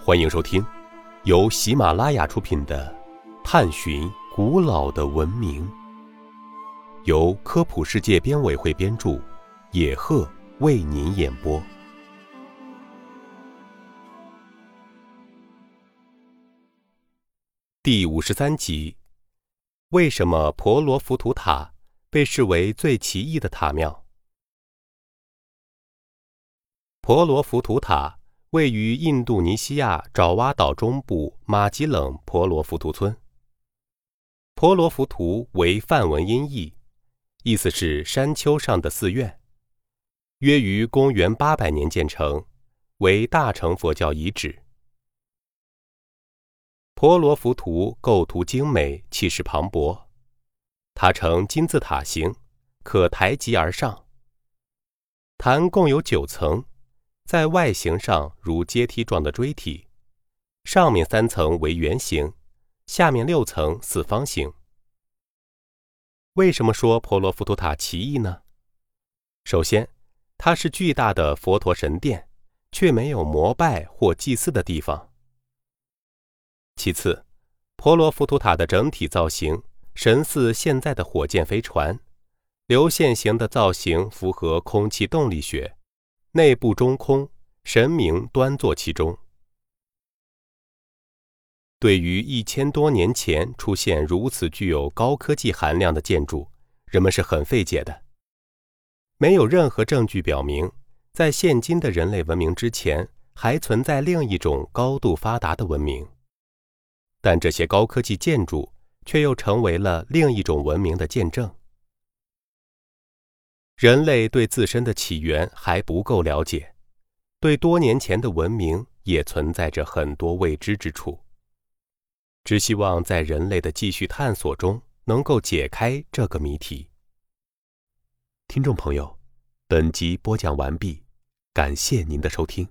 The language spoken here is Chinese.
欢迎收听由喜马拉雅出品的《探寻古老的文明》，由科普世界编委会编著，野鹤为您演播。第五十三集：为什么婆罗浮屠塔被视为最奇异的塔庙？婆罗浮屠塔位于印度尼西亚爪哇岛中部马吉冷婆罗浮屠村。婆罗浮屠为梵文音译，意思是山丘上的寺院，约于公元八百年建成，为大乘佛教遗址。婆罗浮屠构图精美，气势磅礴，塔呈金字塔形，可抬级而上。坛共有九层。在外形上如阶梯状的锥体，上面三层为圆形，下面六层四方形。为什么说婆罗浮屠塔奇异呢？首先，它是巨大的佛陀神殿，却没有膜拜或祭祀的地方。其次，婆罗浮屠塔的整体造型神似现在的火箭飞船，流线型的造型符合空气动力学。内部中空，神明端坐其中。对于一千多年前出现如此具有高科技含量的建筑，人们是很费解的。没有任何证据表明，在现今的人类文明之前，还存在另一种高度发达的文明。但这些高科技建筑却又成为了另一种文明的见证。人类对自身的起源还不够了解，对多年前的文明也存在着很多未知之处。只希望在人类的继续探索中能够解开这个谜题。听众朋友，本集播讲完毕，感谢您的收听。